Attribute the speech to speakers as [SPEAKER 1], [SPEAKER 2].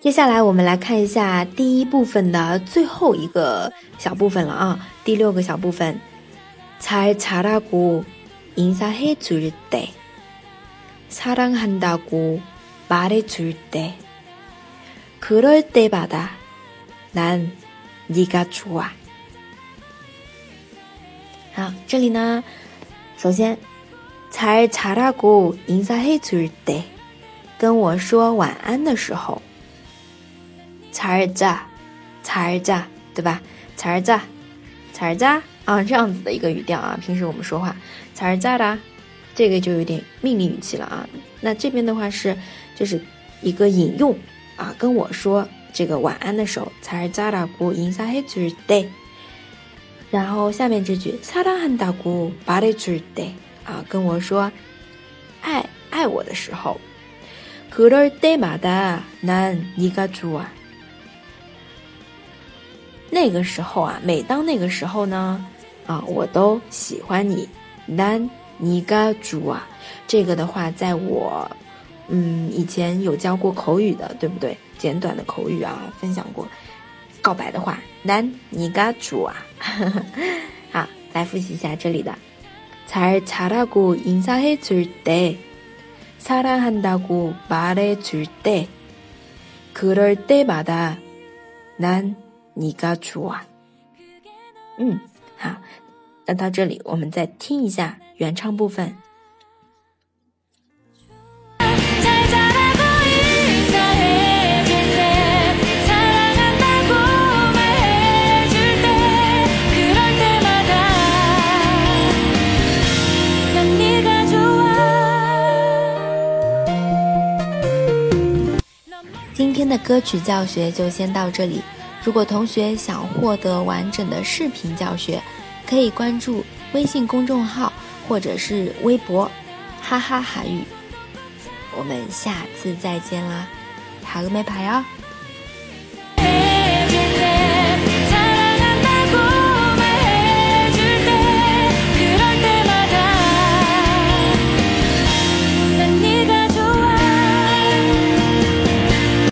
[SPEAKER 1] 接下来我们来看一下第一部分的最后一个小部分了啊，第六个小部分，잘자라고인사해줄 때， 사랑한다고말해줄 때， 그럴때마다난네가좋아好，这里呢，首先잘자라고인사해줄 때， 跟我说晚安的时候。 才儿咋，才儿咋，对吧？才儿咋，才儿咋啊，这样子的一个语调啊。平时我们说话，才儿咋啦，这个就有点命令语气了啊。那这边的话是，就是一个引用啊，跟我说这个晚安的时候，才儿咋啦姑인사해줄 때。 然后下面这句사랑한다고말해줄 때， 啊，跟我说爱爱我的时候，그럴때마다난네가좋아 那个时候啊，每当那个时候呢，啊，我都喜欢你。난你가좋啊，这个的话，在我嗯以前有教过口语的，对不对？简短的口语啊，分享过。告白的话，난你가좋啊。好，来复习一下这里的。잘자라고인사해줄 때， 사랑한다고말해줄 때， 그럴때마다난 你嘎出啊，嗯，好，那到这里我们再听一下原唱部分。今天的歌曲教学就先到这里。如果同学想获得完整的视频教学，可以关注微信公众号或者是微博“哈哈韩语”。我们下次再见啦，好个没牌哦！